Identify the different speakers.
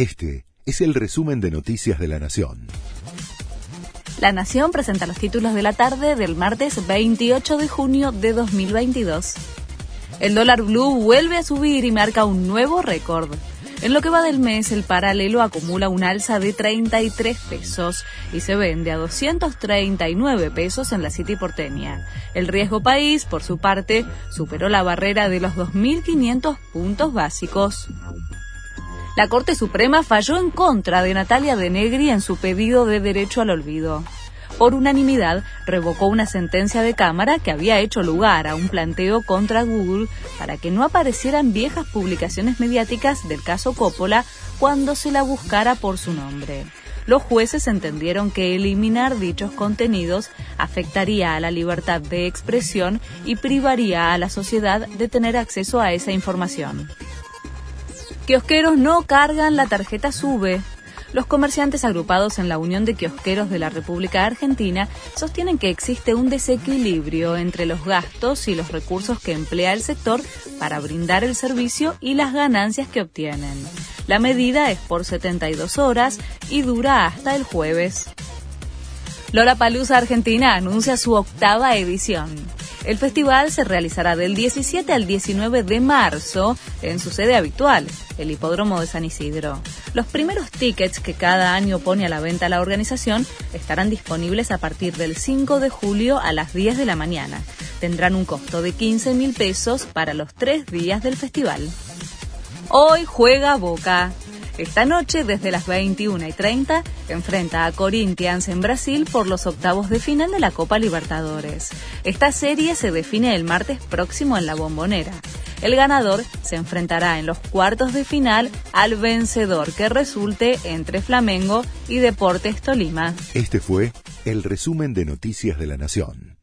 Speaker 1: Este es el resumen de Noticias de la Nación.
Speaker 2: La Nación presenta los títulos de la tarde del martes 28 de junio de 2022. El dólar blue vuelve a subir y marca un nuevo récord. En lo que va del mes, el paralelo acumula un alza de 33 pesos y se vende a 239 pesos en la City porteña. El riesgo país, por su parte, superó la barrera de los 2.500 puntos básicos. La Corte Suprema falló en contra de Natalia de Negri en su pedido de derecho al olvido por unanimidad revocó una sentencia de Cámara que había hecho lugar a un planteo contra Google para que no aparecieran viejas publicaciones mediáticas del caso Coppola cuando se la buscara por su nombre. Los jueces entendieron que eliminar dichos contenidos afectaría a la libertad de expresión y privaría a la sociedad de tener acceso a esa información. Kiosqueros no cargan la tarjeta SUBE los comerciantes agrupados en la Unión de Kiosqueros de la República Argentina sostienen que existe un desequilibrio entre los gastos y los recursos que emplea el sector para brindar el servicio y las ganancias que obtienen. La medida es por 72 horas y dura hasta el jueves. Lola Palusa Argentina anuncia su octava edición. El festival se realizará del 17 al 19 de marzo en su sede habitual, el Hipódromo de San Isidro. Los primeros tickets que cada año pone a la venta la organización estarán disponibles a partir del 5 de julio a las 10 de la mañana. Tendrán un costo de 15 mil pesos para los tres días del festival. Hoy juega Boca. Esta noche, desde las 21 y 30, enfrenta a Corinthians en Brasil por los octavos de final de la Copa Libertadores. Esta serie se define el martes próximo en la Bombonera. El ganador se enfrentará en los cuartos de final al vencedor que resulte entre Flamengo y Deportes Tolima.
Speaker 1: Este fue el resumen de Noticias de la Nación.